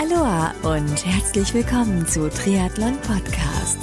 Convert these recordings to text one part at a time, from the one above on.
Aloha und herzlich willkommen zu Triathlon Podcast.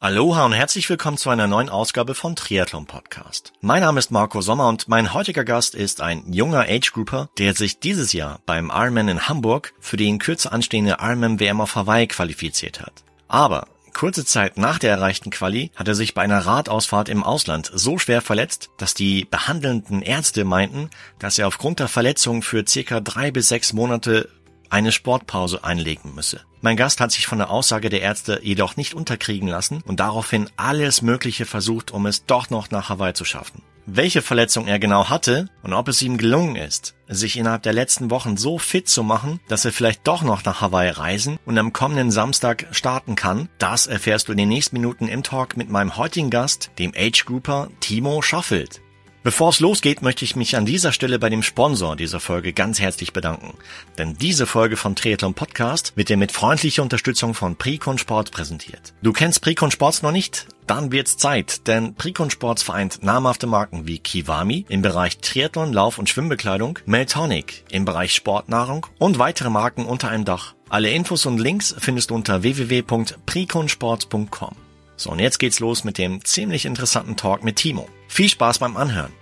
Aloha und herzlich willkommen zu einer neuen Ausgabe von Triathlon Podcast. Mein Name ist Marco Sommer und mein heutiger Gast ist ein junger Age Grouper, der sich dieses Jahr beim Ironman in Hamburg für die in Kürze anstehende Ironman WM auf Hawaii qualifiziert hat. Aber Kurze Zeit nach der erreichten Quali hat er sich bei einer Radausfahrt im Ausland so schwer verletzt, dass die behandelnden Ärzte meinten, dass er aufgrund der Verletzung für circa drei bis sechs Monate eine Sportpause einlegen müsse. Mein Gast hat sich von der Aussage der Ärzte jedoch nicht unterkriegen lassen und daraufhin alles Mögliche versucht, um es doch noch nach Hawaii zu schaffen. Welche Verletzung er genau hatte und ob es ihm gelungen ist, sich innerhalb der letzten Wochen so fit zu machen, dass er vielleicht doch noch nach Hawaii reisen und am kommenden Samstag starten kann, das erfährst du in den nächsten Minuten im Talk mit meinem heutigen Gast, dem Age Grouper Timo Schaffelt. Bevor es losgeht, möchte ich mich an dieser Stelle bei dem Sponsor dieser Folge ganz herzlich bedanken. Denn diese Folge von Triathlon Podcast wird dir mit freundlicher Unterstützung von Precon Sport präsentiert. Du kennst Precon Sports noch nicht? Dann wird's Zeit, denn Precon Sports vereint namhafte Marken wie Kiwami im Bereich Triathlon, Lauf- und Schwimmbekleidung, Meltonic im Bereich Sportnahrung und weitere Marken unter einem Dach. Alle Infos und Links findest du unter www.preconsports.com. So, und jetzt geht's los mit dem ziemlich interessanten Talk mit Timo. Viel Spaß beim Anhören.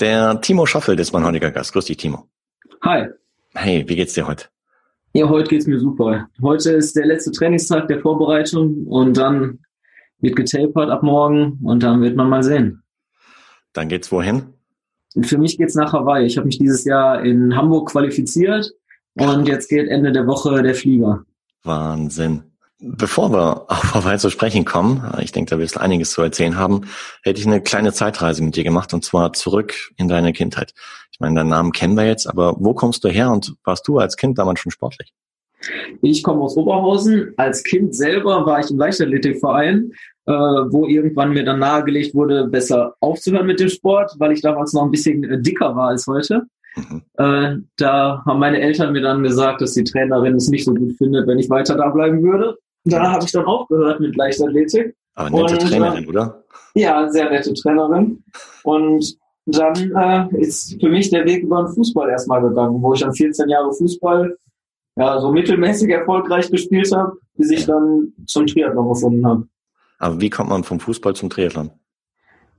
Der Timo Schaffel ist mein heutiger Gast. Grüß dich, Timo. Hi. Hey, wie geht's dir heute? Ja, heute geht's mir super. Heute ist der letzte Trainingstag der Vorbereitung und dann wird getapert ab morgen und dann wird man mal sehen. Dann geht's wohin? Für mich geht's nach Hawaii. Ich habe mich dieses Jahr in Hamburg qualifiziert und jetzt geht Ende der Woche der Flieger. Wahnsinn. Bevor wir auf Hawaii zu sprechen kommen, ich denke, da wirst du einiges zu erzählen haben, hätte ich eine kleine Zeitreise mit dir gemacht und zwar zurück in deine Kindheit. Ich meine, deinen Namen kennen wir jetzt, aber wo kommst du her und warst du als Kind damals schon sportlich? Ich komme aus Oberhausen. Als Kind selber war ich im Leichtathletikverein, äh, wo irgendwann mir dann nahegelegt wurde, besser aufzuhören mit dem Sport, weil ich damals noch ein bisschen äh, dicker war als heute. Mhm. Äh, da haben meine Eltern mir dann gesagt, dass die Trainerin es nicht so gut findet, wenn ich weiter da bleiben würde. Da habe ich dann aufgehört mit Leichtathletik. Aber nette und, Trainerin, äh, oder? Ja, sehr nette Trainerin. Und dann äh, ist für mich der Weg über den Fußball erstmal gegangen, wo ich dann 14 Jahre Fußball ja, so mittelmäßig erfolgreich gespielt habe, bis ich dann zum Triathlon gefunden habe. Aber wie kommt man vom Fußball zum Triathlon?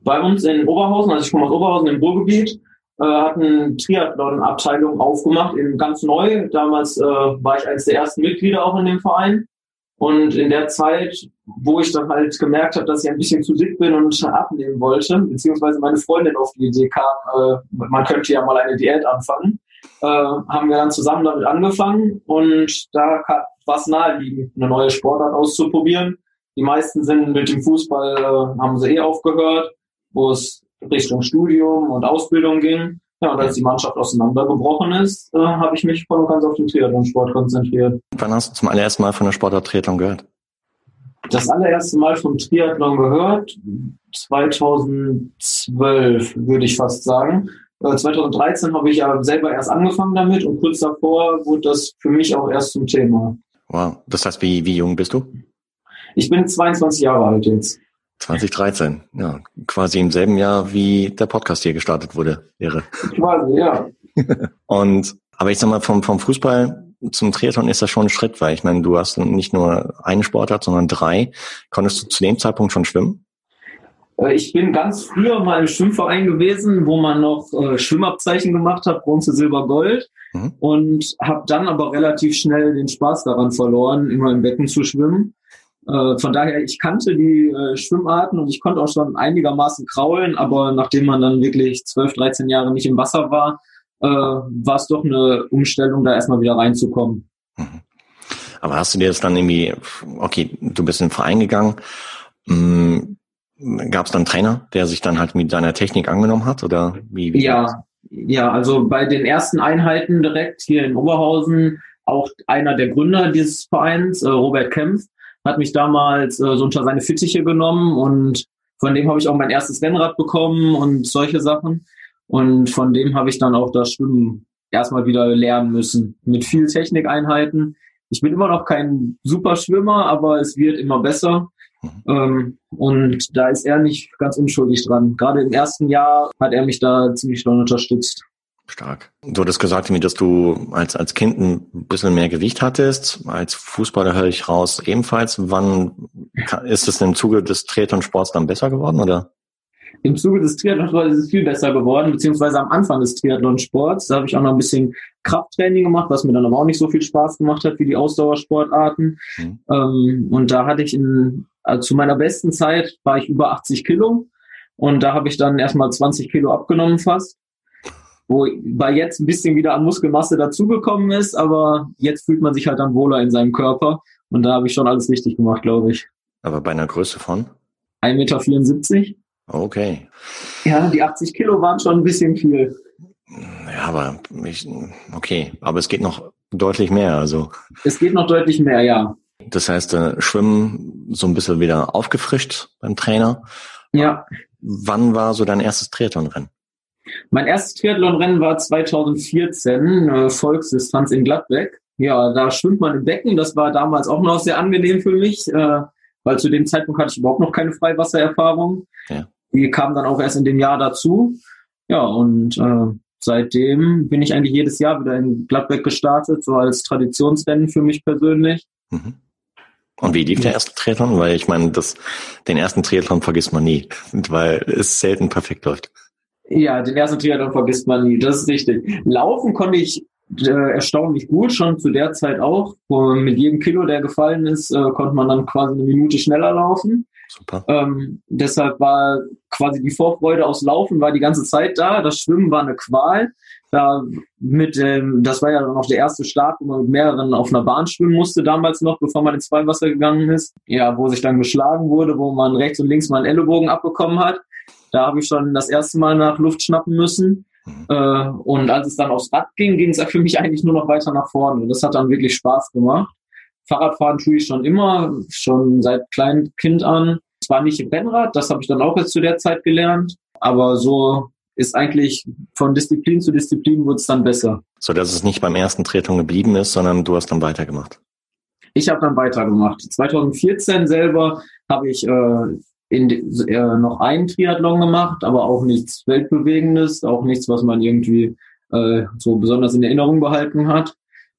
Bei uns in Oberhausen, also ich komme aus Oberhausen im Ruhrgebiet, äh, hat eine Triathlon-Abteilung aufgemacht, in ganz neu. Damals äh, war ich eines der ersten Mitglieder auch in dem Verein. Und in der Zeit, wo ich dann halt gemerkt habe, dass ich ein bisschen zu dick bin und abnehmen wollte, beziehungsweise meine Freundin auf die Idee kam, äh, man könnte ja mal eine Diät anfangen, äh, haben wir dann zusammen damit angefangen und da war es naheliegend, eine neue Sportart auszuprobieren. Die meisten sind mit dem Fußball, äh, haben sie eh aufgehört, wo es Richtung Studium und Ausbildung ging. Ja, und als die Mannschaft auseinandergebrochen ist, äh, habe ich mich voll und ganz auf den Triathlon-Sport konzentriert. Wann hast du zum allerersten Mal von der Sportart Triathlon gehört? Das allererste Mal vom Triathlon gehört, 2012 würde ich fast sagen. 2013 äh, habe ich ja selber erst angefangen damit und kurz davor wurde das für mich auch erst zum Thema. Wow, das heißt, wie, wie jung bist du? Ich bin 22 Jahre alt jetzt. 2013, ja, quasi im selben Jahr, wie der Podcast hier gestartet wurde, wäre. Quasi, ja. Und, aber ich sag mal, vom, vom Fußball zum Triathlon ist das schon ein Schritt, weil ich meine, du hast nicht nur einen Sportart, sondern drei. Konntest du zu dem Zeitpunkt schon schwimmen? Äh, ich bin ganz früher mal im Schwimmverein gewesen, wo man noch äh, Schwimmabzeichen gemacht hat, Bronze, Silber, Gold. Mhm. Und habe dann aber relativ schnell den Spaß daran verloren, immer im Becken zu schwimmen. Äh, von daher, ich kannte die äh, Schwimmarten und ich konnte auch schon einigermaßen kraulen, aber nachdem man dann wirklich 12, 13 Jahre nicht im Wasser war, äh, war es doch eine Umstellung, da erstmal wieder reinzukommen. Mhm. Aber hast du dir das dann irgendwie, okay, du bist in den Verein gegangen, hm, gab es dann einen Trainer, der sich dann halt mit deiner Technik angenommen hat oder wie? wie ja, ja, also bei den ersten Einheiten direkt hier in Oberhausen auch einer der Gründer dieses Vereins, äh, Robert Kempf, hat mich damals äh, so unter seine Fittiche genommen und von dem habe ich auch mein erstes Rennrad bekommen und solche Sachen. Und von dem habe ich dann auch das Schwimmen erstmal wieder lernen müssen. Mit viel Technikeinheiten. Ich bin immer noch kein super Schwimmer, aber es wird immer besser. Mhm. Ähm, und da ist er nicht ganz unschuldig dran. Gerade im ersten Jahr hat er mich da ziemlich doll unterstützt. Stark. Du hattest gesagt, dass du als, als Kind ein bisschen mehr Gewicht hattest. Als Fußballer höre ich raus ebenfalls. Wann ist es im Zuge des Triathlon-Sports dann besser geworden, oder? Im Zuge des Triathlon-Sports ist es viel besser geworden, beziehungsweise am Anfang des Triathlon-Sports. Da habe ich auch noch ein bisschen Krafttraining gemacht, was mir dann aber auch nicht so viel Spaß gemacht hat wie die Ausdauersportarten. Mhm. Ähm, und da hatte ich in, also zu meiner besten Zeit war ich über 80 Kilo. Und da habe ich dann erstmal 20 Kilo abgenommen fast wo bei jetzt ein bisschen wieder an Muskelmasse dazugekommen ist, aber jetzt fühlt man sich halt dann wohler in seinem Körper und da habe ich schon alles richtig gemacht, glaube ich. Aber bei einer Größe von? 1,74 Meter. Okay. Ja, die 80 Kilo waren schon ein bisschen viel. Ja, aber ich, okay, aber es geht noch deutlich mehr, also. Es geht noch deutlich mehr, ja. Das heißt, äh, Schwimmen so ein bisschen wieder aufgefrischt beim Trainer. Ja. Wann war so dein erstes Triathlonrennen? Mein erstes Triathlonrennen war 2014, äh, Volksdistanz in Gladbeck. Ja, da schwimmt man im Becken. Das war damals auch noch sehr angenehm für mich, äh, weil zu dem Zeitpunkt hatte ich überhaupt noch keine Freiwassererfahrung. Ja. Die kam dann auch erst in dem Jahr dazu. Ja, und äh, seitdem bin ich eigentlich jedes Jahr wieder in Gladbeck gestartet, so als Traditionsrennen für mich persönlich. Mhm. Und wie lief der erste Triathlon? Weil ich meine, das, den ersten Triathlon vergisst man nie, weil es selten perfekt läuft. Ja, den ersten Triathlon vergisst man nie, das ist richtig. Laufen konnte ich äh, erstaunlich gut, schon zu der Zeit auch. Und mit jedem Kilo, der gefallen ist, äh, konnte man dann quasi eine Minute schneller laufen. Super. Ähm, deshalb war quasi die Vorfreude aus Laufen war die ganze Zeit da. Das Schwimmen war eine Qual. Da mit, ähm, das war ja dann auch der erste Start, wo man mit mehreren auf einer Bahn schwimmen musste, damals noch, bevor man ins Freiwasser gegangen ist. Ja, wo sich dann geschlagen wurde, wo man rechts und links mal einen Ellenbogen abbekommen hat. Da habe ich schon das erste Mal nach Luft schnappen müssen. Mhm. Äh, und als es dann aufs Rad ging, ging es für mich eigentlich nur noch weiter nach vorne. Und das hat dann wirklich Spaß gemacht. Fahrradfahren tue ich schon immer, schon seit kleinem Kind an. Zwar nicht im Rennrad, das habe ich dann auch jetzt zu der Zeit gelernt, aber so ist eigentlich von Disziplin zu Disziplin wurde es dann besser. So dass es nicht beim ersten Triathlon geblieben ist, sondern du hast dann weitergemacht. Ich habe dann weitergemacht. 2014 selber habe ich äh, in, äh, noch einen Triathlon gemacht, aber auch nichts Weltbewegendes, auch nichts, was man irgendwie äh, so besonders in Erinnerung behalten hat.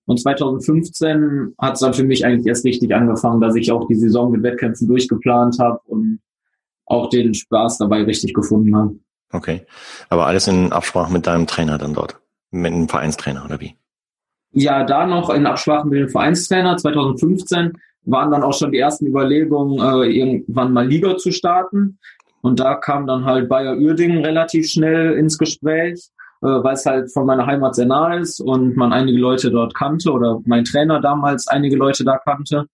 Und 2015 hat es dann für mich eigentlich erst richtig angefangen, dass ich auch die Saison mit Wettkämpfen durchgeplant habe und auch den Spaß dabei richtig gefunden habe. Okay. Aber alles in Absprache mit deinem Trainer dann dort? Mit einem Vereinstrainer oder wie? Ja, da noch in Absprache mit dem Vereinstrainer 2015 waren dann auch schon die ersten Überlegungen, äh, irgendwann mal Liga zu starten. Und da kam dann halt Bayer Uerdingen relativ schnell ins Gespräch, äh, weil es halt von meiner Heimat sehr nah ist und man einige Leute dort kannte oder mein Trainer damals einige Leute da kannte.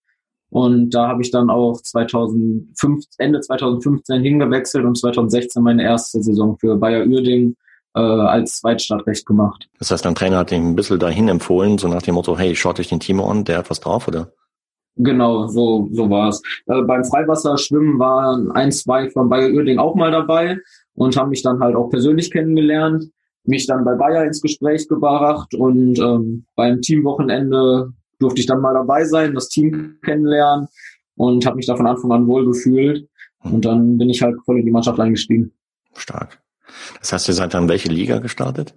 Und da habe ich dann auch 2005, Ende 2015 hingewechselt und 2016 meine erste Saison für Bayer Uerdingen äh, als Zweitstartrecht gemacht. Das heißt, dein Trainer hat dich ein bisschen dahin empfohlen, so nach dem Motto, hey, schaut euch den Timo an, der hat was drauf, oder? Genau, so, so war es. Äh, beim Freiwasserschwimmen waren ein, zwei von Bayer Uerding auch mal dabei und haben mich dann halt auch persönlich kennengelernt, mich dann bei Bayer ins Gespräch gebracht und ähm, beim Teamwochenende durfte ich dann mal dabei sein, das Team kennenlernen und habe mich da von Anfang an wohl gefühlt. Und dann bin ich halt voll in die Mannschaft eingestiegen. Stark. Das heißt, ihr seid dann welche Liga gestartet?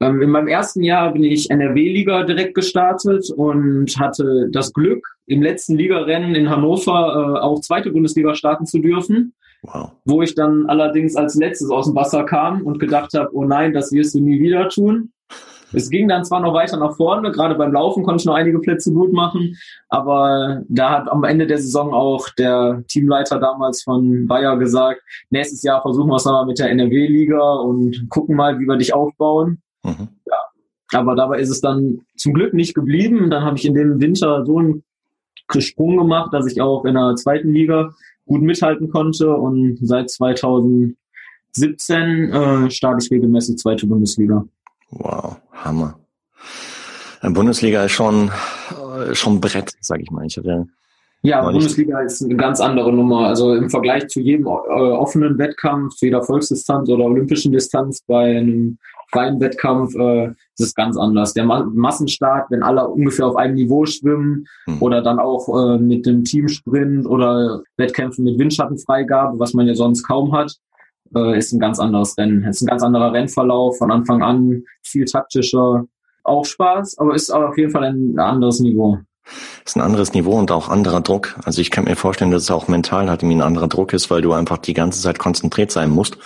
Ähm, in meinem ersten Jahr bin ich NRW-Liga direkt gestartet und hatte das Glück, im letzten Ligarennen in Hannover äh, auch zweite Bundesliga starten zu dürfen. Wow. Wo ich dann allerdings als letztes aus dem Wasser kam und gedacht habe, oh nein, das wirst du nie wieder tun. Es ging dann zwar noch weiter nach vorne, gerade beim Laufen konnte ich noch einige Plätze gut machen, aber da hat am Ende der Saison auch der Teamleiter damals von Bayer gesagt, nächstes Jahr versuchen wir es nochmal mit der NRW-Liga und gucken mal, wie wir dich aufbauen. Mhm. Ja. Aber dabei ist es dann zum Glück nicht geblieben. Dann habe ich in dem Winter so einen Sprung gemacht, dass ich auch in der zweiten Liga gut mithalten konnte. Und seit 2017 äh, starte ich regelmäßig zweite Bundesliga. Wow, Hammer. Bundesliga ist schon, äh, schon Brett, sag ich mal. Ich hatte Ja, Bundesliga ist eine ganz andere Nummer. Also im Vergleich zu jedem äh, offenen Wettkampf, zu jeder Volksdistanz oder olympischen Distanz bei einem freien Wettkampf äh, ist es ganz anders. Der Ma Massenstart, wenn alle ungefähr auf einem Niveau schwimmen mhm. oder dann auch äh, mit dem Teamsprint oder Wettkämpfen mit Windschattenfreigabe, was man ja sonst kaum hat, äh, ist ein ganz anderes Rennen. Es ist ein ganz anderer Rennverlauf von Anfang an, viel taktischer, auch Spaß, aber ist auf jeden Fall ein anderes Niveau ist ein anderes Niveau und auch anderer Druck. Also ich kann mir vorstellen, dass es auch mental halt irgendwie ein anderer Druck ist, weil du einfach die ganze Zeit konzentriert sein musst.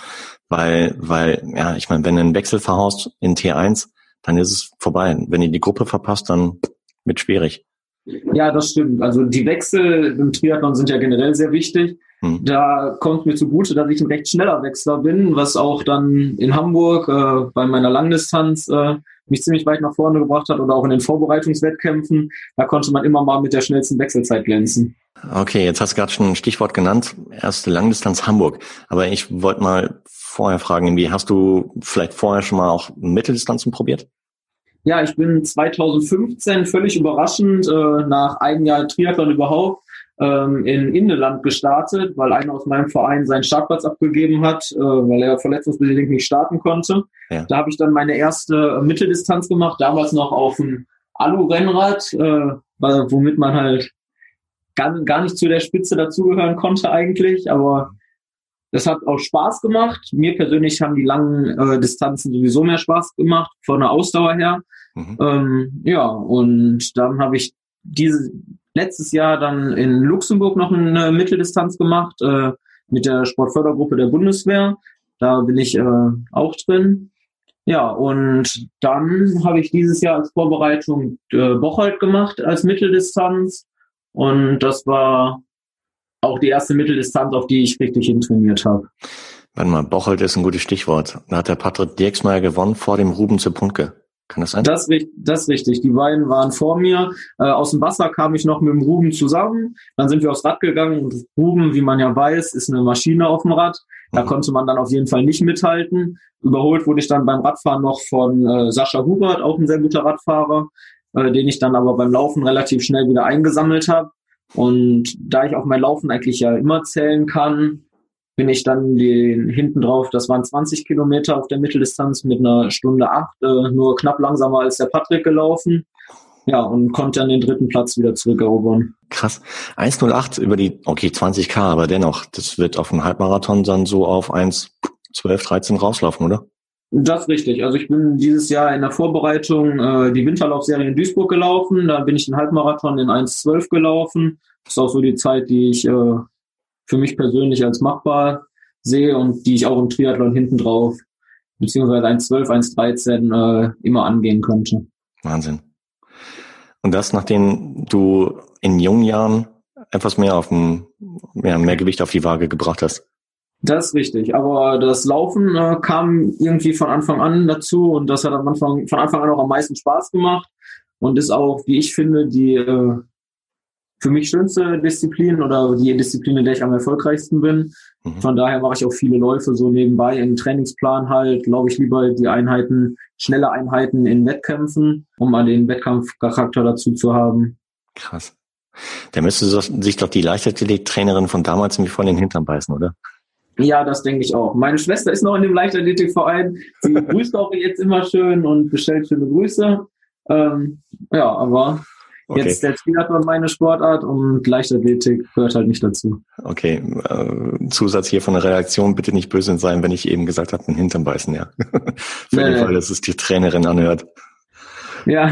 Weil, weil, ja, ich meine, wenn du einen Wechsel verhaust in T1, dann ist es vorbei. Wenn ihr die Gruppe verpasst, dann wird schwierig. Ja, das stimmt. Also die Wechsel im Triathlon sind ja generell sehr wichtig. Hm. Da kommt mir zugute, dass ich ein recht schneller Wechsler bin, was auch dann in Hamburg äh, bei meiner Langdistanz äh, mich ziemlich weit nach vorne gebracht hat oder auch in den Vorbereitungswettkämpfen. Da konnte man immer mal mit der schnellsten Wechselzeit glänzen. Okay, jetzt hast du gerade schon ein Stichwort genannt, erste Langdistanz Hamburg. Aber ich wollte mal vorher fragen, wie hast du vielleicht vorher schon mal auch Mitteldistanzen probiert? Ja, ich bin 2015 völlig überraschend äh, nach einem Jahr Triathlon überhaupt ähm, in Indeland gestartet, weil einer aus meinem Verein seinen Startplatz abgegeben hat, äh, weil er verletzungsbedingt nicht starten konnte. Ja. Da habe ich dann meine erste Mitteldistanz gemacht, damals noch auf dem Alu-Rennrad, äh, womit man halt gar, gar nicht zu der Spitze dazugehören konnte eigentlich, aber das hat auch Spaß gemacht. Mir persönlich haben die langen äh, Distanzen sowieso mehr Spaß gemacht, von der Ausdauer her. Mhm. Ähm, ja, und dann habe ich diese, letztes Jahr dann in Luxemburg noch eine Mitteldistanz gemacht äh, mit der Sportfördergruppe der Bundeswehr. Da bin ich äh, auch drin. Ja, und dann habe ich dieses Jahr als Vorbereitung äh, Bocholt gemacht als Mitteldistanz. Und das war auch die erste Mitteldistanz, auf die ich richtig hintrainiert habe. Warte mal, Bocholt ist ein gutes Stichwort. Da hat der Patrick Dirksmeier gewonnen vor dem Ruben Zepunke. Kann das sein? Das, das ist richtig. Die beiden waren vor mir. Äh, aus dem Wasser kam ich noch mit dem Ruben zusammen. Dann sind wir aufs Rad gegangen und Ruben, wie man ja weiß, ist eine Maschine auf dem Rad. Da mhm. konnte man dann auf jeden Fall nicht mithalten. Überholt wurde ich dann beim Radfahren noch von äh, Sascha Hubert, auch ein sehr guter Radfahrer, äh, den ich dann aber beim Laufen relativ schnell wieder eingesammelt habe. Und da ich auch mein Laufen eigentlich ja immer zählen kann, bin ich dann den, hinten drauf, das waren 20 Kilometer auf der Mitteldistanz mit einer Stunde acht, äh, nur knapp langsamer als der Patrick gelaufen. Ja, und konnte dann den dritten Platz wieder zurückerobern. Krass. 1,08 über die, okay, 20k, aber dennoch, das wird auf dem Halbmarathon dann so auf 1,12, 13 rauslaufen, oder? Das ist richtig. Also ich bin dieses Jahr in der Vorbereitung äh, die Winterlaufserie in Duisburg gelaufen. Da bin ich den Halbmarathon in 1,12 gelaufen. Das ist auch so die Zeit, die ich äh, für mich persönlich als machbar sehe und die ich auch im Triathlon hinten drauf, beziehungsweise 1,12, 1,13 äh, immer angehen könnte. Wahnsinn. Und das, nachdem du in jungen Jahren etwas mehr auf dem, mehr, mehr Gewicht auf die Waage gebracht hast. Das ist richtig. Aber das Laufen äh, kam irgendwie von Anfang an dazu und das hat am Anfang, von Anfang an auch am meisten Spaß gemacht und ist auch, wie ich finde, die äh, für mich schönste Disziplin oder die Disziplin, in der ich am erfolgreichsten bin. Mhm. Von daher mache ich auch viele Läufe so nebenbei im Trainingsplan halt, glaube ich, lieber die Einheiten, schnelle Einheiten in Wettkämpfen, um mal den Wettkampfcharakter dazu zu haben. Krass. Da müsste sich doch die Leichtathletik-Trainerin von damals nämlich vor den Hintern beißen, oder? Ja, das denke ich auch. Meine Schwester ist noch in dem Leichtathletikverein. Sie grüßt auch jetzt immer schön und bestellt schöne Grüße. Ähm, ja, aber Okay. Jetzt der Triathlon meine Sportart und Leichtathletik gehört halt nicht dazu. Okay, äh, Zusatz hier von der Redaktion, bitte nicht böse sein, wenn ich eben gesagt habe, den Hintern beißen, ja. Für nee, den Fall, dass es die Trainerin anhört. Ja.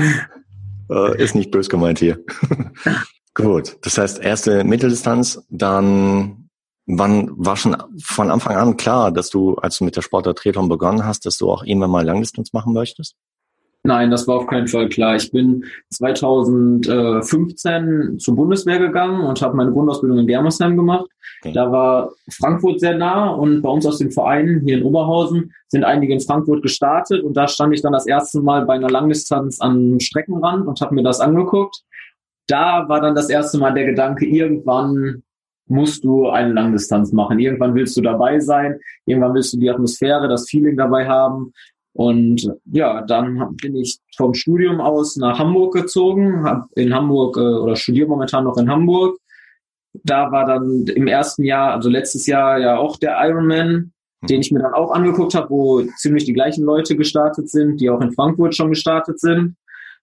Äh, ist nicht böse gemeint hier. Gut, das heißt erste Mitteldistanz, dann wann war schon von Anfang an klar, dass du, als du mit der Sportart Triathlon begonnen hast, dass du auch irgendwann mal Langdistanz machen möchtest? Nein, das war auf keinen Fall klar. Ich bin 2015 zur Bundeswehr gegangen und habe meine Grundausbildung in Germersheim gemacht. Okay. Da war Frankfurt sehr nah und bei uns aus dem Verein hier in Oberhausen sind einige in Frankfurt gestartet und da stand ich dann das erste Mal bei einer Langdistanz am Streckenrand und habe mir das angeguckt. Da war dann das erste Mal der Gedanke, irgendwann musst du eine Langdistanz machen. Irgendwann willst du dabei sein, irgendwann willst du die Atmosphäre, das Feeling dabei haben. Und ja, dann bin ich vom Studium aus nach Hamburg gezogen, habe in Hamburg äh, oder studiere momentan noch in Hamburg, da war dann im ersten Jahr, also letztes Jahr ja auch der Ironman, mhm. den ich mir dann auch angeguckt habe, wo ziemlich die gleichen Leute gestartet sind, die auch in Frankfurt schon gestartet sind.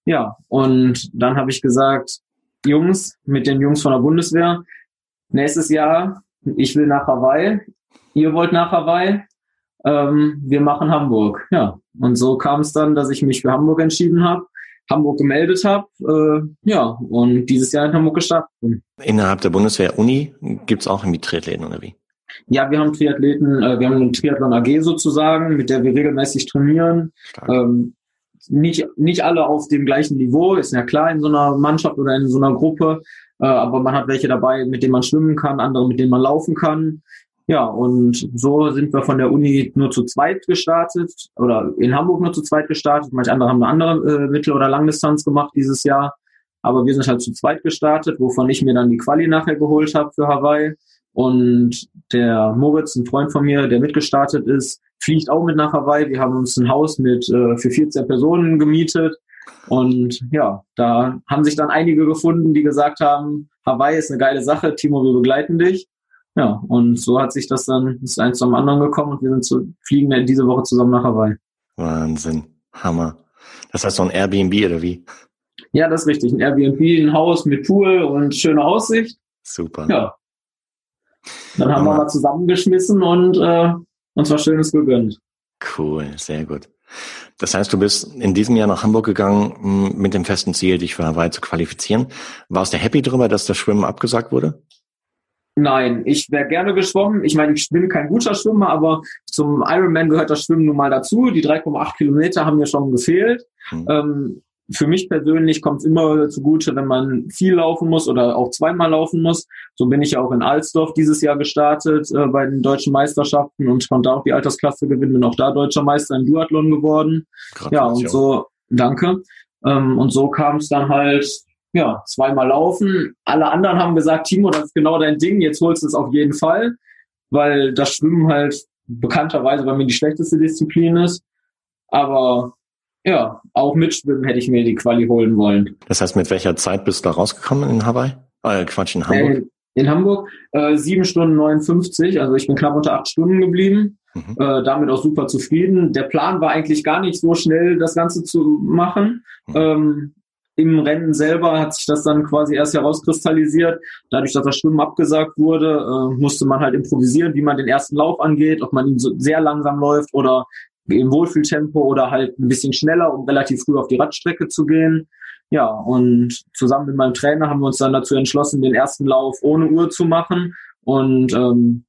Ja, und dann habe ich gesagt, Jungs, mit den Jungs von der Bundeswehr, nächstes Jahr, ich will nach Hawaii, ihr wollt nach Hawaii, ähm, wir machen Hamburg. Ja, und so kam es dann, dass ich mich für Hamburg entschieden habe, Hamburg gemeldet habe, äh, ja, und dieses Jahr in Hamburg gestartet bin. Innerhalb der Bundeswehr-Uni gibt es auch irgendwie Triathleten oder wie? Ja, wir haben Triathleten, äh, wir haben eine Triathlon AG sozusagen, mit der wir regelmäßig trainieren. Ähm, nicht, nicht alle auf dem gleichen Niveau, ist ja klar in so einer Mannschaft oder in so einer Gruppe, äh, aber man hat welche dabei, mit denen man schwimmen kann, andere, mit denen man laufen kann. Ja, und so sind wir von der Uni nur zu zweit gestartet oder in Hamburg nur zu zweit gestartet. Manche andere haben eine andere äh, Mittel- oder Langdistanz gemacht dieses Jahr. Aber wir sind halt zu zweit gestartet, wovon ich mir dann die Quali nachher geholt habe für Hawaii. Und der Moritz, ein Freund von mir, der mitgestartet ist, fliegt auch mit nach Hawaii. Wir haben uns ein Haus mit äh, für 14 Personen gemietet. Und ja, da haben sich dann einige gefunden, die gesagt haben, Hawaii ist eine geile Sache, Timo, wir begleiten dich. Ja, und so hat sich das dann, ist eins zum anderen gekommen und wir sind zu, fliegen diese Woche zusammen nach Hawaii. Wahnsinn. Hammer. Das heißt so ein Airbnb oder wie? Ja, das ist richtig. Ein Airbnb, ein Haus mit Pool und schöner Aussicht. Super. Ja. Dann haben Hammer. wir mal zusammengeschmissen und äh, uns was Schönes gegönnt. Cool, sehr gut. Das heißt, du bist in diesem Jahr nach Hamburg gegangen mit dem festen Ziel, dich für Hawaii zu qualifizieren. Warst du happy darüber, dass das Schwimmen abgesagt wurde? Nein, ich wäre gerne geschwommen. Ich meine, ich bin kein guter Schwimmer, aber zum Ironman gehört das Schwimmen nun mal dazu. Die 3,8 Kilometer haben mir schon gefehlt. Mhm. Ähm, für mich persönlich kommt es immer zugute, wenn man viel laufen muss oder auch zweimal laufen muss. So bin ich ja auch in Alsdorf dieses Jahr gestartet äh, bei den deutschen Meisterschaften und konnte auch die Altersklasse gewinnen, bin auch da deutscher Meister im Duathlon geworden. Ja, und so, danke. Ähm, und so kam es dann halt ja, zweimal laufen. Alle anderen haben gesagt, Timo, das ist genau dein Ding, jetzt holst du es auf jeden Fall, weil das Schwimmen halt bekannterweise bei mir die schlechteste Disziplin ist. Aber ja, auch mit Schwimmen hätte ich mir die Quali holen wollen. Das heißt, mit welcher Zeit bist du da rausgekommen in Hawaii? Äh, Quatsch, in Hamburg? Äh, in Hamburg äh, 7 Stunden 59, also ich bin knapp unter acht Stunden geblieben. Mhm. Äh, damit auch super zufrieden. Der Plan war eigentlich gar nicht so schnell, das Ganze zu machen. Mhm. Ähm, im Rennen selber hat sich das dann quasi erst herauskristallisiert. Dadurch, dass das Schwimmen abgesagt wurde, äh, musste man halt improvisieren, wie man den ersten Lauf angeht, ob man ihn so sehr langsam läuft oder im Wohlfühltempo oder halt ein bisschen schneller, um relativ früh auf die Radstrecke zu gehen. Ja, und zusammen mit meinem Trainer haben wir uns dann dazu entschlossen, den ersten Lauf ohne Uhr zu machen und ähm,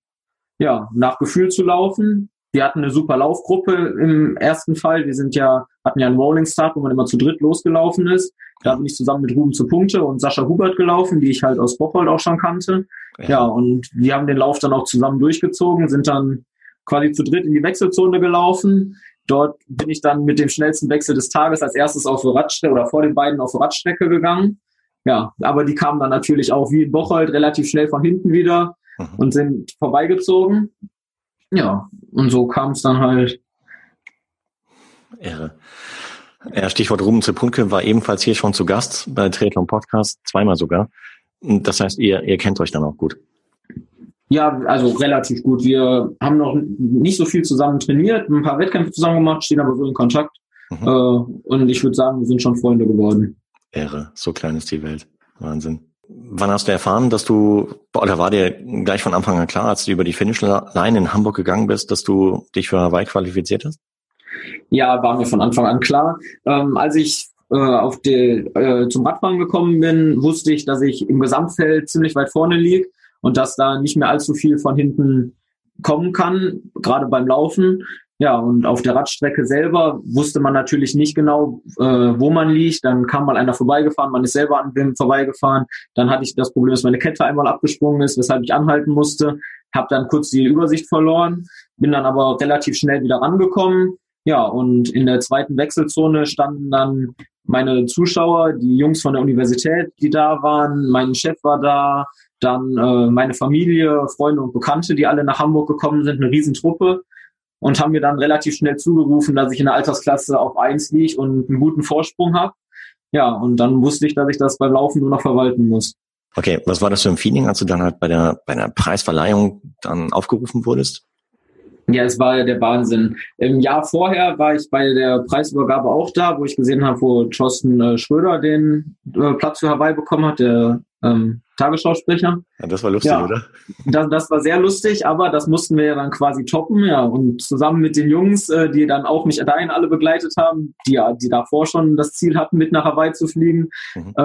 ja, nach Gefühl zu laufen. Wir hatten eine super Laufgruppe im ersten Fall. Wir sind ja, hatten ja einen Rolling Start, wo man immer zu dritt losgelaufen ist. Da bin ich zusammen mit Ruben zu Punkte und Sascha Hubert gelaufen, die ich halt aus Bocholt auch schon kannte. Ja. ja, und wir haben den Lauf dann auch zusammen durchgezogen, sind dann quasi zu dritt in die Wechselzone gelaufen. Dort bin ich dann mit dem schnellsten Wechsel des Tages als erstes auf die Radstrecke oder vor den beiden auf die Radstrecke gegangen. Ja, aber die kamen dann natürlich auch wie in Bocholt relativ schnell von hinten wieder mhm. und sind vorbeigezogen. Ja, und so kam es dann halt. Irre. Ja, Stichwort Ruben Zepunke war ebenfalls hier schon zu Gast bei Triathlon Podcast, zweimal sogar. Das heißt, ihr, ihr kennt euch dann auch gut. Ja, also relativ gut. Wir haben noch nicht so viel zusammen trainiert, ein paar Wettkämpfe zusammen gemacht, stehen aber so in Kontakt. Mhm. Äh, und ich würde sagen, wir sind schon Freunde geworden. Ehre, so klein ist die Welt. Wahnsinn. Wann hast du erfahren, dass du, oder war dir gleich von Anfang an klar, als du über die Finishline in Hamburg gegangen bist, dass du dich für Hawaii qualifiziert hast? Ja, war mir von Anfang an klar. Ähm, als ich äh, auf die, äh, zum Radfahren gekommen bin, wusste ich, dass ich im Gesamtfeld ziemlich weit vorne liege und dass da nicht mehr allzu viel von hinten kommen kann, gerade beim Laufen. Ja, und auf der Radstrecke selber wusste man natürlich nicht genau, äh, wo man liegt. Dann kam mal einer vorbeigefahren, man ist selber an dem vorbeigefahren. Dann hatte ich das Problem, dass meine Kette einmal abgesprungen ist, weshalb ich anhalten musste. Habe dann kurz die Übersicht verloren, bin dann aber relativ schnell wieder rangekommen. Ja, und in der zweiten Wechselzone standen dann meine Zuschauer, die Jungs von der Universität, die da waren. Mein Chef war da, dann äh, meine Familie, Freunde und Bekannte, die alle nach Hamburg gekommen sind, eine Riesentruppe und haben mir dann relativ schnell zugerufen, dass ich in der Altersklasse auf eins liege und einen guten Vorsprung habe. Ja, und dann wusste ich, dass ich das beim Laufen nur noch verwalten muss. Okay, was war das für ein Feeling, als du dann halt bei der, bei der Preisverleihung dann aufgerufen wurdest? Ja, es war der Wahnsinn. Im Jahr vorher war ich bei der Preisübergabe auch da, wo ich gesehen habe, wo Thorsten äh, Schröder den äh, Platz für Hawaii bekommen hat, der ähm, Tagesschausprecher. Ja, das war lustig, ja, oder? Das, das war sehr lustig, aber das mussten wir ja dann quasi toppen, ja. Und zusammen mit den Jungs, äh, die dann auch mich dahin alle begleitet haben, die die davor schon das Ziel hatten, mit nach Hawaii zu fliegen, mhm. äh,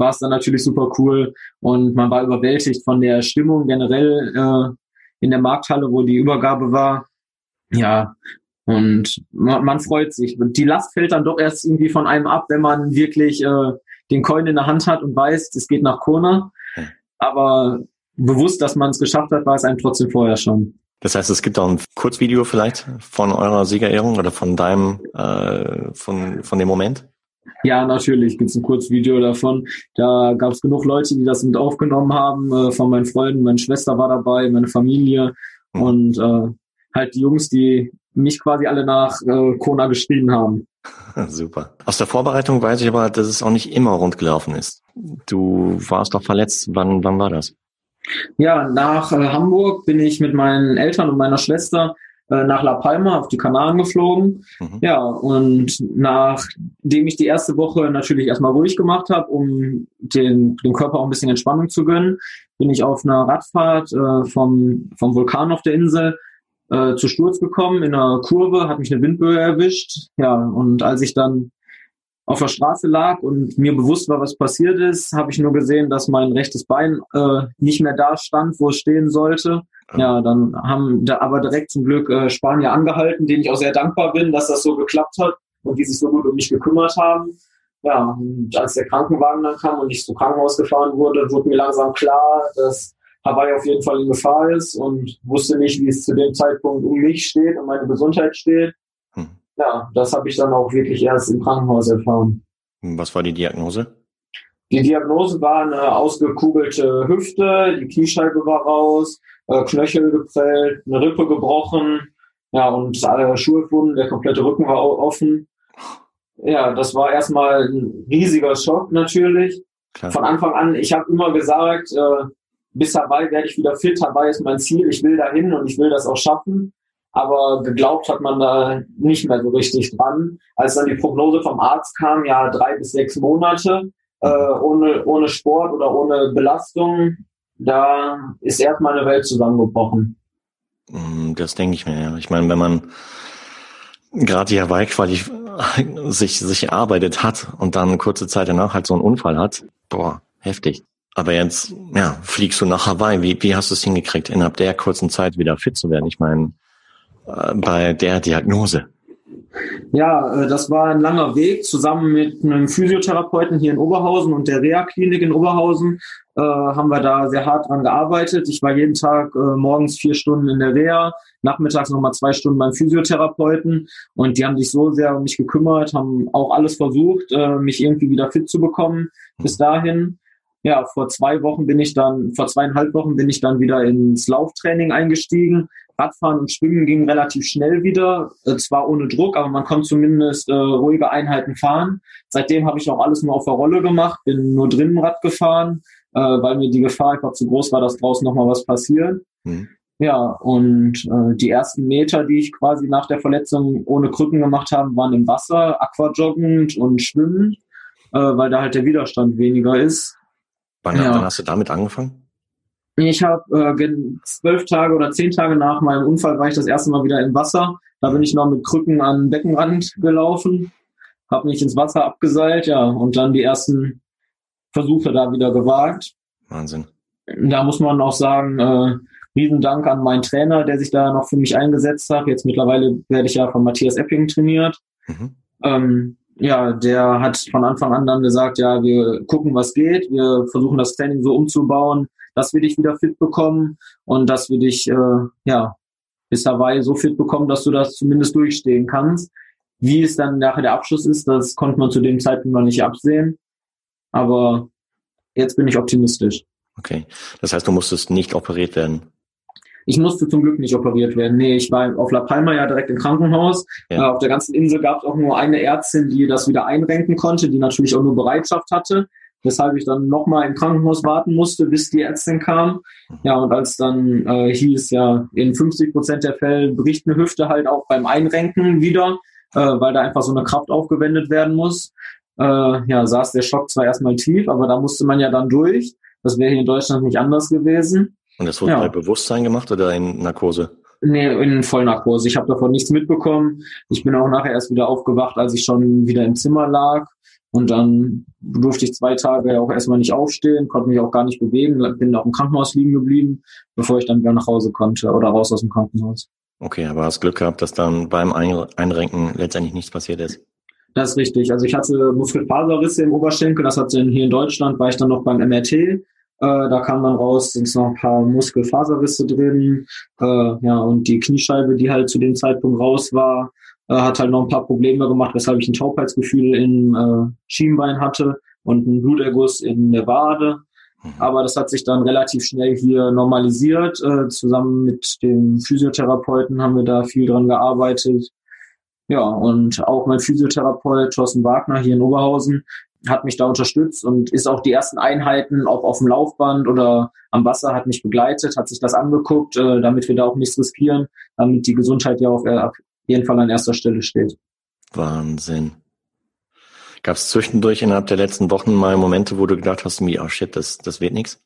war es dann natürlich super cool. Und man war überwältigt von der Stimmung generell äh, in der Markthalle, wo die Übergabe war. Ja, und man, man freut sich. Und die Last fällt dann doch erst irgendwie von einem ab, wenn man wirklich äh, den Coin in der Hand hat und weiß, es geht nach Kona. Aber bewusst, dass man es geschafft hat, war es einem trotzdem vorher schon. Das heißt, es gibt auch ein Kurzvideo vielleicht von eurer Siegerehrung oder von deinem, äh, von, von dem Moment? Ja, natürlich gibt es ein Kurzvideo davon. Da gab es genug Leute, die das mit aufgenommen haben, äh, von meinen Freunden. Meine Schwester war dabei, meine Familie mhm. und äh, halt die Jungs, die mich quasi alle nach äh, Kona geschrieben haben. Super. Aus der Vorbereitung weiß ich aber, dass es auch nicht immer rund gelaufen ist. Du warst doch verletzt. Wann, wann war das? Ja, nach äh, Hamburg bin ich mit meinen Eltern und meiner Schwester äh, nach La Palma auf die Kanaren geflogen. Mhm. Ja, und nachdem ich die erste Woche natürlich erstmal ruhig gemacht habe, um den, dem Körper auch ein bisschen Entspannung zu gönnen, bin ich auf einer Radfahrt äh, vom, vom Vulkan auf der Insel äh, zu Sturz gekommen in einer Kurve, hat mich eine Windböe erwischt. Ja, und als ich dann auf der Straße lag und mir bewusst war, was passiert ist, habe ich nur gesehen, dass mein rechtes Bein äh, nicht mehr da stand, wo es stehen sollte. Ja, dann haben da aber direkt zum Glück äh, Spanier angehalten, denen ich auch sehr dankbar bin, dass das so geklappt hat und die sich so gut um mich gekümmert haben. Ja, und als der Krankenwagen dann kam und ich zum Krankenhaus gefahren wurde, wurde mir langsam klar, dass Hawaii auf jeden Fall in Gefahr ist und wusste nicht, wie es zu dem Zeitpunkt um mich steht und meine Gesundheit steht. Hm. Ja, das habe ich dann auch wirklich erst im Krankenhaus erfahren. Was war die Diagnose? Die Diagnose war eine ausgekugelte Hüfte, die Kniescheibe war raus, äh, Knöchel geprellt, eine Rippe gebrochen, ja, und alle Schuhe wurden, der komplette Rücken war offen. Ja, das war erstmal ein riesiger Schock natürlich. Klar. Von Anfang an, ich habe immer gesagt, äh, bis Hawaii werde ich wieder fit. Hawaii ist mein Ziel. Ich will dahin und ich will das auch schaffen. Aber geglaubt hat man da nicht mehr so richtig dran. Als dann die Prognose vom Arzt kam, ja, drei bis sechs Monate äh, ohne, ohne Sport oder ohne Belastung, da ist erstmal eine Welt zusammengebrochen. Mm, das denke ich mir, ja. Ich meine, wenn man gerade die Hawaii quasi sich, sich erarbeitet hat und dann kurze Zeit danach halt so einen Unfall hat, boah, heftig. Aber jetzt, ja, fliegst du nach Hawaii. Wie, wie hast du es hingekriegt, innerhalb der kurzen Zeit wieder fit zu werden? Ich meine, äh, bei der Diagnose. Ja, äh, das war ein langer Weg. Zusammen mit einem Physiotherapeuten hier in Oberhausen und der Reha-Klinik in Oberhausen äh, haben wir da sehr hart dran gearbeitet. Ich war jeden Tag äh, morgens vier Stunden in der Reha, nachmittags nochmal zwei Stunden beim Physiotherapeuten und die haben sich so sehr um mich gekümmert, haben auch alles versucht, äh, mich irgendwie wieder fit zu bekommen bis dahin ja, vor zwei Wochen bin ich dann, vor zweieinhalb Wochen bin ich dann wieder ins Lauftraining eingestiegen. Radfahren und Schwimmen ging relativ schnell wieder, äh, zwar ohne Druck, aber man konnte zumindest äh, ruhige Einheiten fahren. Seitdem habe ich auch alles nur auf der Rolle gemacht, bin nur drinnen Rad gefahren, äh, weil mir die Gefahr einfach zu groß war, dass draußen nochmal was passiert. Mhm. Ja, und äh, die ersten Meter, die ich quasi nach der Verletzung ohne Krücken gemacht habe, waren im Wasser, aquajoggend und schwimmend, äh, weil da halt der Widerstand weniger ist. Wann, ja. wann hast du damit angefangen? Ich habe äh, zwölf Tage oder zehn Tage nach meinem Unfall war ich das erste Mal wieder im Wasser. Da bin ich noch mit Krücken an den Beckenrand gelaufen, habe mich ins Wasser abgeseilt, ja, und dann die ersten Versuche da wieder gewagt. Wahnsinn. Da muss man auch sagen, äh, riesen Dank an meinen Trainer, der sich da noch für mich eingesetzt hat. Jetzt mittlerweile werde ich ja von Matthias Epping trainiert. Mhm. Ähm, ja, der hat von Anfang an dann gesagt, ja, wir gucken, was geht. Wir versuchen das Training so umzubauen, dass wir dich wieder fit bekommen und dass wir dich, äh, ja, bis Hawaii so fit bekommen, dass du das zumindest durchstehen kannst. Wie es dann nachher der Abschluss ist, das konnte man zu dem Zeitpunkt noch nicht absehen. Aber jetzt bin ich optimistisch. Okay. Das heißt, du musstest nicht operiert werden. Ich musste zum Glück nicht operiert werden. Nee, ich war auf La Palma ja direkt im Krankenhaus. Ja. Äh, auf der ganzen Insel gab es auch nur eine Ärztin, die das wieder einrenken konnte, die natürlich auch nur Bereitschaft hatte. Weshalb ich dann nochmal im Krankenhaus warten musste, bis die Ärztin kam. Ja, und als dann äh, hieß, ja, in 50 Prozent der Fälle bricht eine Hüfte halt auch beim Einrenken wieder, äh, weil da einfach so eine Kraft aufgewendet werden muss. Äh, ja, saß der Schock zwar erstmal tief, aber da musste man ja dann durch. Das wäre hier in Deutschland nicht anders gewesen. Und das wurde ja. bei Bewusstsein gemacht oder in Narkose? Nee, in Vollnarkose. Ich habe davon nichts mitbekommen. Ich bin auch nachher erst wieder aufgewacht, als ich schon wieder im Zimmer lag. Und dann durfte ich zwei Tage auch erstmal nicht aufstehen, konnte mich auch gar nicht bewegen, bin auch im Krankenhaus liegen geblieben, bevor ich dann wieder nach Hause konnte oder raus aus dem Krankenhaus. Okay, aber hast Glück gehabt, dass dann beim Einrenken letztendlich nichts passiert ist. Das ist richtig. Also ich hatte Muskelfaserrisse im Oberschenkel, das hatte hier in Deutschland, war ich dann noch beim MRT äh, da kam dann raus, sind noch ein paar Muskelfaserrisse drin. Äh, ja, und die Kniescheibe, die halt zu dem Zeitpunkt raus war, äh, hat halt noch ein paar Probleme gemacht, weshalb ich ein Taubheitsgefühl im äh, Schienbein hatte und einen Bluterguss in der Wade. Mhm. Aber das hat sich dann relativ schnell hier normalisiert. Äh, zusammen mit dem Physiotherapeuten haben wir da viel dran gearbeitet. Ja, und auch mein Physiotherapeut Thorsten Wagner hier in Oberhausen, hat mich da unterstützt und ist auch die ersten Einheiten, ob auf dem Laufband oder am Wasser, hat mich begleitet, hat sich das angeguckt, äh, damit wir da auch nichts riskieren, damit die Gesundheit ja auf, äh, jeden Fall an erster Stelle steht. Wahnsinn. Gab es zwischendurch innerhalb der letzten Wochen mal Momente, wo du gedacht hast, mir, oh shit, das, das wird nichts?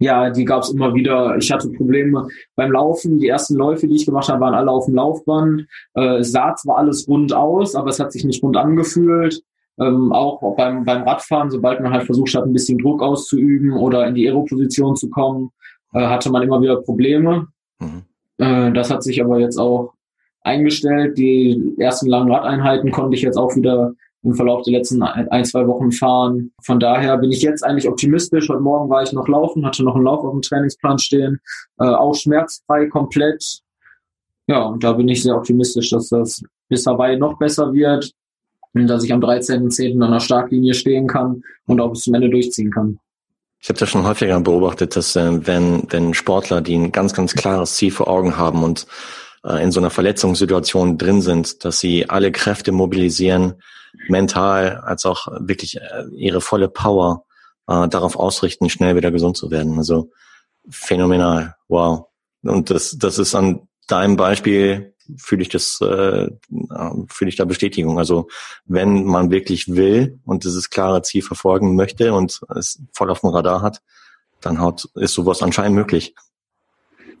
Ja, die gab es immer wieder. Ich hatte Probleme beim Laufen. Die ersten Läufe, die ich gemacht habe, waren alle auf dem Laufband. Äh, es sah zwar alles rund aus, aber es hat sich nicht rund angefühlt. Ähm, auch beim, beim Radfahren, sobald man halt versucht hat, ein bisschen Druck auszuüben oder in die Aeroposition zu kommen, äh, hatte man immer wieder Probleme. Mhm. Äh, das hat sich aber jetzt auch eingestellt. Die ersten langen Radeinheiten konnte ich jetzt auch wieder im Verlauf der letzten ein, zwei Wochen fahren. Von daher bin ich jetzt eigentlich optimistisch. Heute Morgen war ich noch laufen, hatte noch einen Lauf auf dem Trainingsplan stehen, äh, auch schmerzfrei komplett. Ja, und da bin ich sehr optimistisch, dass das bis Hawaii noch besser wird dass ich am 13.10. an der Startlinie stehen kann und auch bis zum Ende durchziehen kann. Ich habe das schon häufiger beobachtet, dass äh, wenn, wenn Sportler, die ein ganz, ganz klares Ziel vor Augen haben und in so einer Verletzungssituation drin sind, dass sie alle Kräfte mobilisieren, mental als auch wirklich äh, ihre volle Power äh, darauf ausrichten, schnell wieder gesund zu werden. Also phänomenal, wow. Und das, das ist an deinem Beispiel fühle ich das, äh, fühle ich da Bestätigung. Also wenn man wirklich will und dieses klare Ziel verfolgen möchte und es voll auf dem Radar hat, dann hat, ist sowas anscheinend möglich.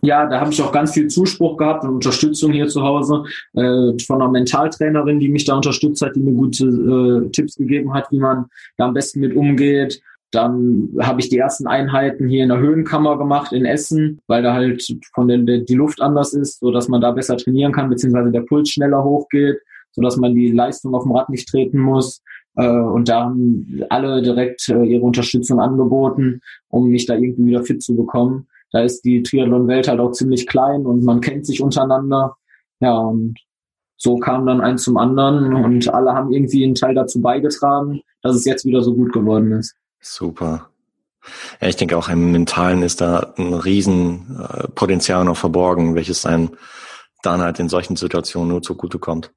Ja, da habe ich auch ganz viel Zuspruch gehabt und Unterstützung hier zu Hause äh, von einer Mentaltrainerin, die mich da unterstützt hat, die mir gute äh, Tipps gegeben hat, wie man da am besten mit umgeht. Dann habe ich die ersten Einheiten hier in der Höhenkammer gemacht in Essen, weil da halt von der, die Luft anders ist, so dass man da besser trainieren kann, beziehungsweise der Puls schneller hochgeht, so dass man die Leistung auf dem Rad nicht treten muss. Äh, und da haben alle direkt äh, ihre Unterstützung angeboten, um mich da irgendwie wieder fit zu bekommen. Da ist die Triathlon-Welt halt auch ziemlich klein und man kennt sich untereinander. Ja, und so kam dann eins zum anderen und alle haben irgendwie einen Teil dazu beigetragen, dass es jetzt wieder so gut geworden ist. Super. Ja, ich denke auch im Mentalen ist da ein Riesenpotenzial noch verborgen, welches einem dann halt in solchen Situationen nur zugutekommt.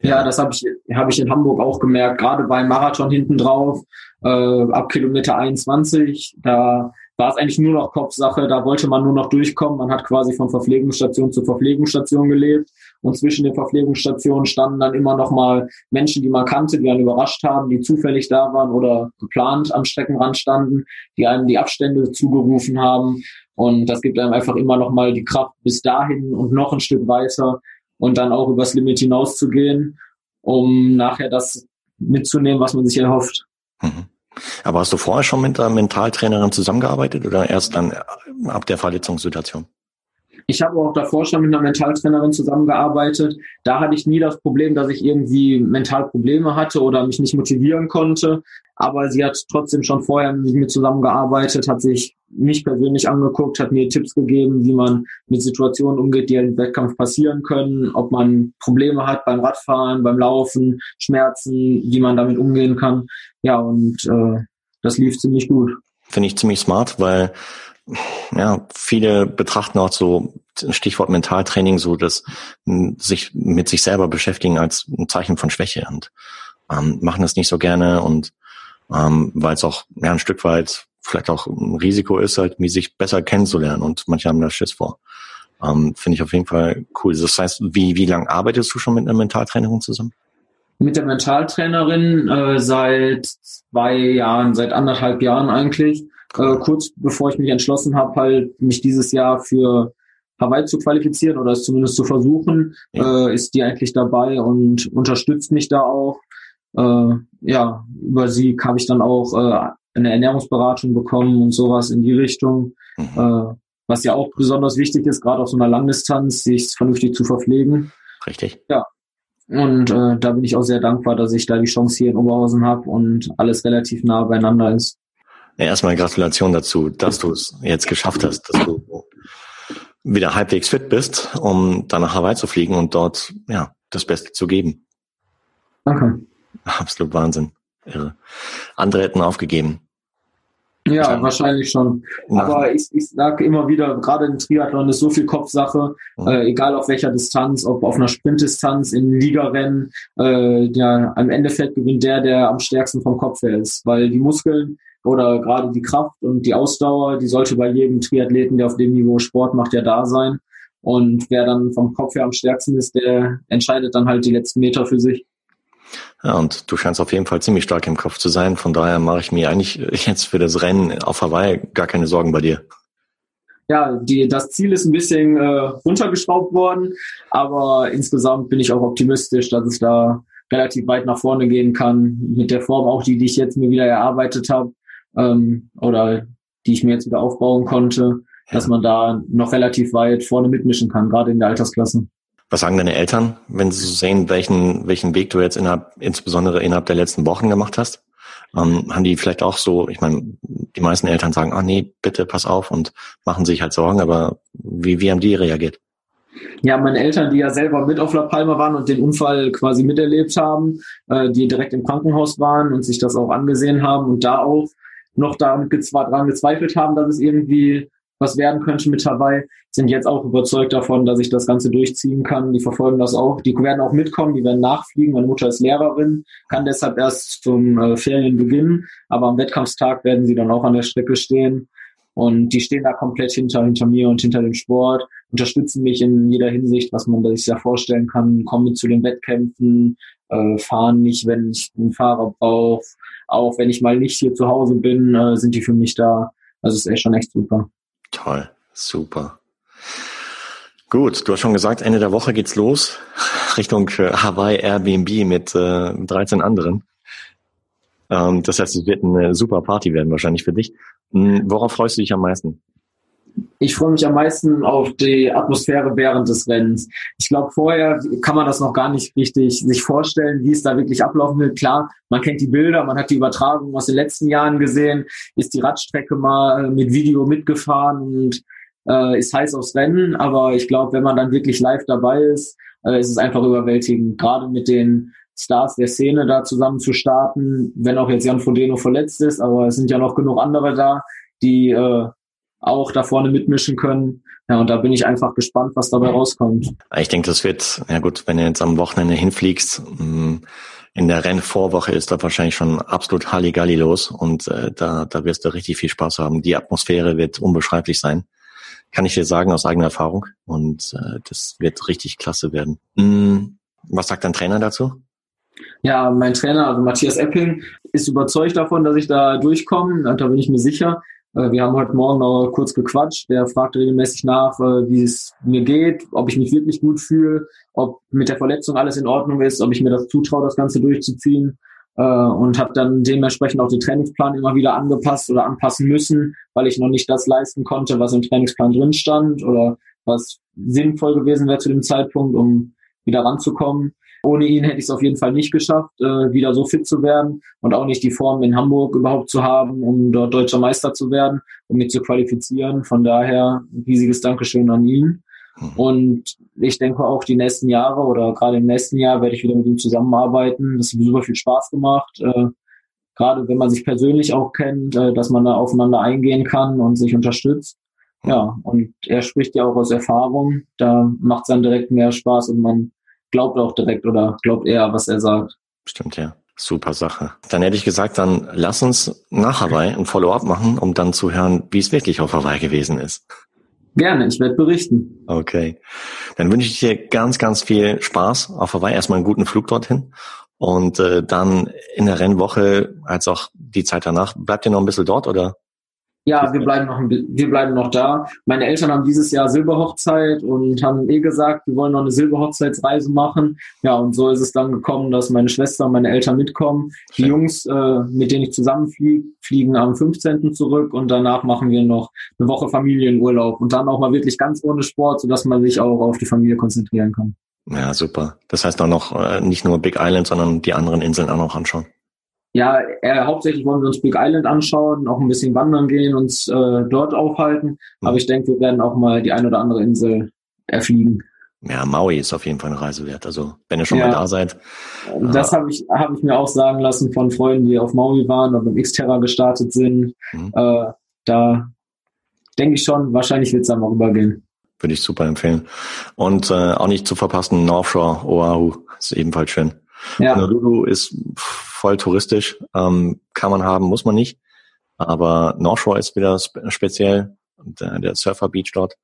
Ja, das habe ich, hab ich in Hamburg auch gemerkt, gerade beim Marathon hinten drauf, äh, ab Kilometer 21, da war es eigentlich nur noch Kopfsache, da wollte man nur noch durchkommen. Man hat quasi von Verpflegungsstation zu Verpflegungsstation gelebt und zwischen den Verpflegungsstationen standen dann immer noch mal Menschen, die man kannte, die einen überrascht haben, die zufällig da waren oder geplant am Streckenrand standen, die einem die Abstände zugerufen haben und das gibt einem einfach immer noch mal die Kraft bis dahin und noch ein Stück weiter und dann auch übers Limit hinauszugehen, um nachher das mitzunehmen, was man sich erhofft. Mhm. Aber hast du vorher schon mit der Mentaltrainerin zusammengearbeitet oder erst dann ab der Verletzungssituation? Ich habe auch davor schon mit einer Mentaltrainerin zusammengearbeitet. Da hatte ich nie das Problem, dass ich irgendwie mental Probleme hatte oder mich nicht motivieren konnte. Aber sie hat trotzdem schon vorher mit mir zusammengearbeitet, hat sich mich persönlich angeguckt, hat mir Tipps gegeben, wie man mit Situationen umgeht, die im Wettkampf passieren können, ob man Probleme hat beim Radfahren, beim Laufen, Schmerzen, wie man damit umgehen kann. Ja, und äh, das lief ziemlich gut. Finde ich ziemlich smart, weil ja, viele betrachten auch so Stichwort Mentaltraining so, dass sich mit sich selber beschäftigen als ein Zeichen von Schwäche und ähm, machen das nicht so gerne und ähm, weil es auch ja, ein Stück weit vielleicht auch ein Risiko ist, halt, wie sich besser kennenzulernen und manche haben da Schiss vor. Ähm, Finde ich auf jeden Fall cool. Das heißt, wie, wie lange arbeitest du schon mit einer Mentaltrainerin zusammen? Mit der Mentaltrainerin äh, seit zwei Jahren, seit anderthalb Jahren eigentlich. Äh, kurz bevor ich mich entschlossen habe, halt mich dieses Jahr für Hawaii zu qualifizieren oder es zumindest zu versuchen, ja. äh, ist die eigentlich dabei und unterstützt mich da auch. Äh, ja, über sie habe ich dann auch äh, eine Ernährungsberatung bekommen und sowas in die Richtung. Mhm. Äh, was ja auch besonders wichtig ist, gerade auf so einer Langdistanz, sich vernünftig zu verpflegen. Richtig. Ja. Und äh, da bin ich auch sehr dankbar, dass ich da die Chance hier in Oberhausen habe und alles relativ nah beieinander ist. Ja, erstmal Gratulation dazu, dass du es jetzt geschafft hast, dass du wieder halbwegs fit bist, um dann nach Hawaii zu fliegen und dort ja das Beste zu geben. Danke. Absolut Wahnsinn. Irre. Andere hätten aufgegeben. Ja, wahrscheinlich schon. Ja. Aber ich, ich sage immer wieder, gerade im Triathlon ist so viel Kopfsache, mhm. äh, egal auf welcher Distanz, ob auf einer Sprintdistanz, in Ligarennen, äh, ja, im Endeffekt gewinnt der, der am stärksten vom Kopf her ist, weil die Muskeln oder gerade die Kraft und die Ausdauer, die sollte bei jedem Triathleten, der auf dem Niveau Sport macht, ja da sein. Und wer dann vom Kopf her am stärksten ist, der entscheidet dann halt die letzten Meter für sich. Ja, und du scheinst auf jeden Fall ziemlich stark im Kopf zu sein. Von daher mache ich mir eigentlich jetzt für das Rennen auf Hawaii gar keine Sorgen bei dir. Ja, die, das Ziel ist ein bisschen äh, runtergeschraubt worden, aber insgesamt bin ich auch optimistisch, dass es da relativ weit nach vorne gehen kann. Mit der Form auch, die, die ich jetzt mir wieder erarbeitet habe ähm, oder die ich mir jetzt wieder aufbauen konnte, dass man da noch relativ weit vorne mitmischen kann, gerade in der Altersklasse. Was sagen deine Eltern, wenn sie sehen, welchen, welchen Weg du jetzt innerhalb, insbesondere innerhalb der letzten Wochen gemacht hast? Ähm, haben die vielleicht auch so, ich meine, die meisten Eltern sagen, ah nee, bitte pass auf und machen sich halt Sorgen, aber wie, wie haben die reagiert? Ja, meine Eltern, die ja selber mit auf La Palma waren und den Unfall quasi miterlebt haben, äh, die direkt im Krankenhaus waren und sich das auch angesehen haben und da auch noch daran gezweifelt haben, dass es irgendwie was werden könnte mit Hawaii, sind jetzt auch überzeugt davon, dass ich das Ganze durchziehen kann. Die verfolgen das auch. Die werden auch mitkommen, die werden nachfliegen. Meine Mutter ist Lehrerin, kann deshalb erst zum äh, Ferien beginnen. Aber am Wettkampfstag werden sie dann auch an der Strecke stehen. Und die stehen da komplett hinter, hinter mir und hinter dem Sport, unterstützen mich in jeder Hinsicht, was man sich ja vorstellen kann, kommen zu den Wettkämpfen, äh, fahren nicht, wenn ich einen Fahrer brauche. Auch wenn ich mal nicht hier zu Hause bin, äh, sind die für mich da. Also ist echt schon echt super. Toll, super. Gut, du hast schon gesagt, Ende der Woche geht's los Richtung äh, Hawaii Airbnb mit äh, 13 anderen. Ähm, das heißt, es wird eine super Party werden wahrscheinlich für dich. Hm, worauf freust du dich am meisten? Ich freue mich am meisten auf die Atmosphäre während des Rennens. Ich glaube, vorher kann man das noch gar nicht richtig sich vorstellen, wie es da wirklich ablaufen wird. Klar, man kennt die Bilder, man hat die Übertragung aus den letzten Jahren gesehen, ist die Radstrecke mal mit Video mitgefahren und äh, ist heiß aufs Rennen. Aber ich glaube, wenn man dann wirklich live dabei ist, äh, ist es einfach überwältigend. Gerade mit den Stars der Szene da zusammen zu starten, wenn auch jetzt Jan Frodeno verletzt ist, aber es sind ja noch genug andere da, die äh, auch da vorne mitmischen können. Ja, und da bin ich einfach gespannt, was dabei rauskommt. Ich denke, das wird, ja gut, wenn du jetzt am Wochenende hinfliegst, mm, in der Rennvorwoche ist da wahrscheinlich schon absolut Halligalli los und äh, da, da wirst du richtig viel Spaß haben. Die Atmosphäre wird unbeschreiblich sein. Kann ich dir sagen aus eigener Erfahrung. Und äh, das wird richtig klasse werden. Mm, was sagt dein Trainer dazu? Ja, mein Trainer, also Matthias Epping, ist überzeugt davon, dass ich da durchkomme. Da bin ich mir sicher. Äh, wir haben heute Morgen noch kurz gequatscht. Der fragt regelmäßig nach, äh, wie es mir geht, ob ich mich wirklich gut fühle, ob mit der Verletzung alles in Ordnung ist, ob ich mir das zutraue, das Ganze durchzuziehen. Äh, und habe dann dementsprechend auch den Trainingsplan immer wieder angepasst oder anpassen müssen, weil ich noch nicht das leisten konnte, was im Trainingsplan drin stand oder was sinnvoll gewesen wäre zu dem Zeitpunkt, um wieder ranzukommen. Ohne ihn hätte ich es auf jeden Fall nicht geschafft, äh, wieder so fit zu werden und auch nicht die Form in Hamburg überhaupt zu haben, um dort deutscher Meister zu werden, um mich zu qualifizieren. Von daher ein riesiges Dankeschön an ihn. Mhm. Und ich denke auch die nächsten Jahre oder gerade im nächsten Jahr werde ich wieder mit ihm zusammenarbeiten. Das hat super viel Spaß gemacht. Äh, gerade wenn man sich persönlich auch kennt, äh, dass man da aufeinander eingehen kann und sich unterstützt. Ja, und er spricht ja auch aus Erfahrung. Da macht es dann direkt mehr Spaß und man glaubt auch direkt oder glaubt eher, was er sagt. Stimmt, ja. Super Sache. Dann hätte ich gesagt, dann lass uns nach Hawaii ein Follow-up machen, um dann zu hören, wie es wirklich auf Hawaii gewesen ist. Gerne, ich werde berichten. Okay. Dann wünsche ich dir ganz, ganz viel Spaß auf Hawaii. Erstmal einen guten Flug dorthin. Und äh, dann in der Rennwoche, als auch die Zeit danach, bleibt ihr noch ein bisschen dort oder? Ja, wir bleiben noch, wir bleiben noch da. Meine Eltern haben dieses Jahr Silberhochzeit und haben eh gesagt, wir wollen noch eine Silberhochzeitsreise machen. Ja, und so ist es dann gekommen, dass meine Schwester und meine Eltern mitkommen. Die Schön. Jungs, äh, mit denen ich zusammenfliege, fliegen am 15. zurück und danach machen wir noch eine Woche Familienurlaub und dann auch mal wirklich ganz ohne Sport, sodass man sich auch auf die Familie konzentrieren kann. Ja, super. Das heißt auch noch äh, nicht nur Big Island, sondern die anderen Inseln auch noch anschauen ja, äh, hauptsächlich wollen wir uns Big Island anschauen, auch ein bisschen wandern gehen, uns äh, dort aufhalten. Mhm. Aber ich denke, wir werden auch mal die eine oder andere Insel erfliegen. Ja, Maui ist auf jeden Fall eine Reise wert. Also wenn ihr schon ja, mal da seid. Das äh, habe ich, hab ich mir auch sagen lassen von Freunden, die auf Maui waren und beim Xterra gestartet sind. Mhm. Äh, da denke ich schon, wahrscheinlich wird es dann mal rübergehen. Würde ich super empfehlen. Und äh, auch nicht zu verpassen, North Shore, Oahu, ist ebenfalls schön. Ja. Honolulu ist voll touristisch, ähm, kann man haben, muss man nicht. Aber North Shore ist wieder spe speziell und äh, der Surfer Beach dort.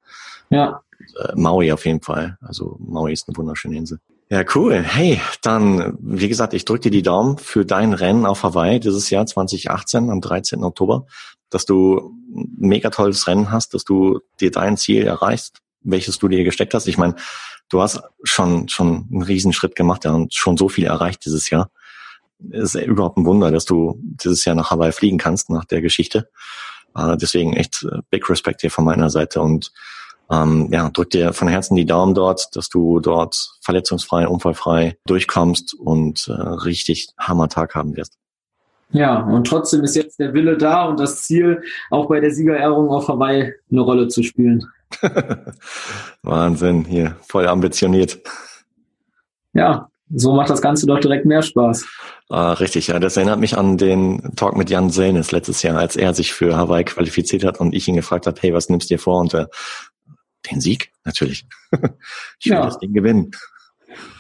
Ja. Und, äh, Maui auf jeden Fall. Also Maui ist eine wunderschöne Insel. Ja, cool. Hey, dann, wie gesagt, ich drücke dir die Daumen für dein Rennen auf Hawaii dieses Jahr 2018 am 13. Oktober, dass du ein mega tolles Rennen hast, dass du dir dein Ziel erreichst, welches du dir gesteckt hast. Ich meine, du hast schon, schon einen Riesenschritt gemacht ja, und schon so viel erreicht dieses Jahr. Es ist überhaupt ein Wunder, dass du dieses Jahr nach Hawaii fliegen kannst nach der Geschichte. Äh, deswegen echt äh, big Respect hier von meiner Seite und ähm, ja, drück dir von Herzen die Daumen dort, dass du dort verletzungsfrei, unfallfrei durchkommst und äh, richtig Hammertag haben wirst. Ja, und trotzdem ist jetzt der Wille da und das Ziel, auch bei der Siegerehrung auf Hawaii eine Rolle zu spielen. Wahnsinn, hier, voll ambitioniert. Ja, so macht das Ganze doch direkt mehr Spaß. Ah, richtig, ja. Das erinnert mich an den Talk mit Jan Selnes letztes Jahr, als er sich für Hawaii qualifiziert hat und ich ihn gefragt habe, hey, was nimmst du dir vor? Und äh, den Sieg, natürlich. ich will ja. das Ding gewinnen.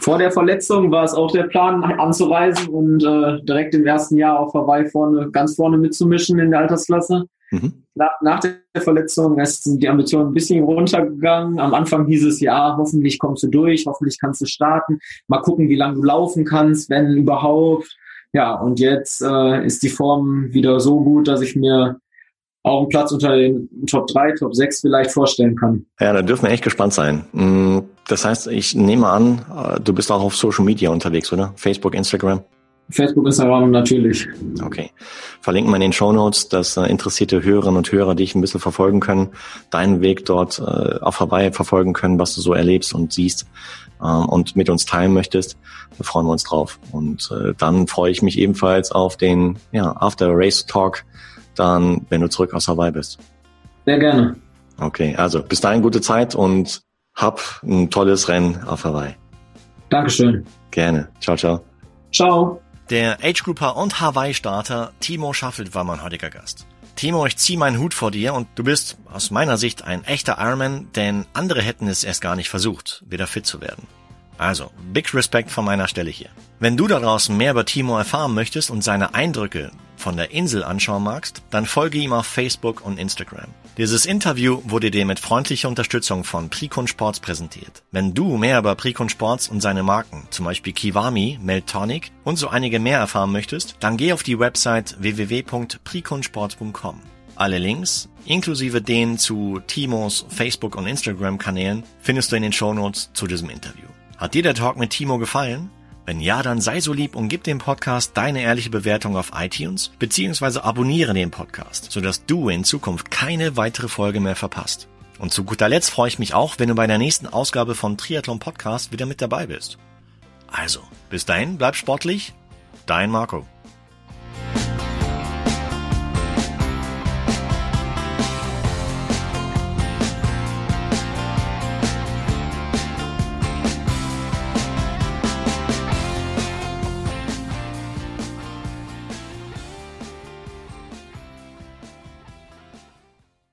Vor der Verletzung war es auch der Plan, anzureisen und äh, direkt im ersten Jahr auf Hawaii vorne, ganz vorne mitzumischen in der Altersklasse. Mhm. Nach, nach der Verletzung sind die Ambitionen ein bisschen runtergegangen. Am Anfang hieß es, ja, hoffentlich kommst du durch, hoffentlich kannst du starten. Mal gucken, wie lange du laufen kannst, wenn überhaupt. Ja, und jetzt äh, ist die Form wieder so gut, dass ich mir auch einen Platz unter den Top 3, Top 6 vielleicht vorstellen kann. Ja, da dürfen wir echt gespannt sein. Mm, das heißt, ich nehme an, äh, du bist auch auf Social Media unterwegs, oder? Facebook, Instagram? Facebook, Instagram natürlich. Okay. Verlinken wir in den Show Notes, dass äh, interessierte Hörerinnen und Hörer dich ein bisschen verfolgen können, deinen Weg dort äh, auch vorbei verfolgen können, was du so erlebst und siehst äh, und mit uns teilen möchtest. Da freuen wir uns drauf. Und äh, dann freue ich mich ebenfalls auf den ja, After Race Talk dann, wenn du zurück aus Hawaii bist. Sehr gerne. Okay, also bis dahin gute Zeit und hab ein tolles Rennen auf Hawaii. Dankeschön. Gerne. Ciao, ciao. Ciao. Der Age-Grouper und Hawaii-Starter Timo Schaffelt war mein heutiger Gast. Timo, ich zieh meinen Hut vor dir und du bist aus meiner Sicht ein echter Ironman, denn andere hätten es erst gar nicht versucht, wieder fit zu werden. Also, big Respect von meiner Stelle hier. Wenn du da draußen mehr über Timo erfahren möchtest und seine Eindrücke von der Insel anschauen magst, dann folge ihm auf Facebook und Instagram. Dieses Interview wurde dir mit freundlicher Unterstützung von Precon Sports präsentiert. Wenn du mehr über Precon Sports und seine Marken, zum Beispiel Kiwami, Meltonic und so einige mehr erfahren möchtest, dann geh auf die Website www.preconsports.com. Alle Links, inklusive den zu Timos Facebook- und Instagram-Kanälen, findest du in den Shownotes zu diesem Interview. Hat dir der Talk mit Timo gefallen? Wenn ja, dann sei so lieb und gib dem Podcast deine ehrliche Bewertung auf iTunes beziehungsweise abonniere den Podcast, sodass du in Zukunft keine weitere Folge mehr verpasst. Und zu guter Letzt freue ich mich auch, wenn du bei der nächsten Ausgabe von Triathlon Podcast wieder mit dabei bist. Also, bis dahin, bleib sportlich, dein Marco.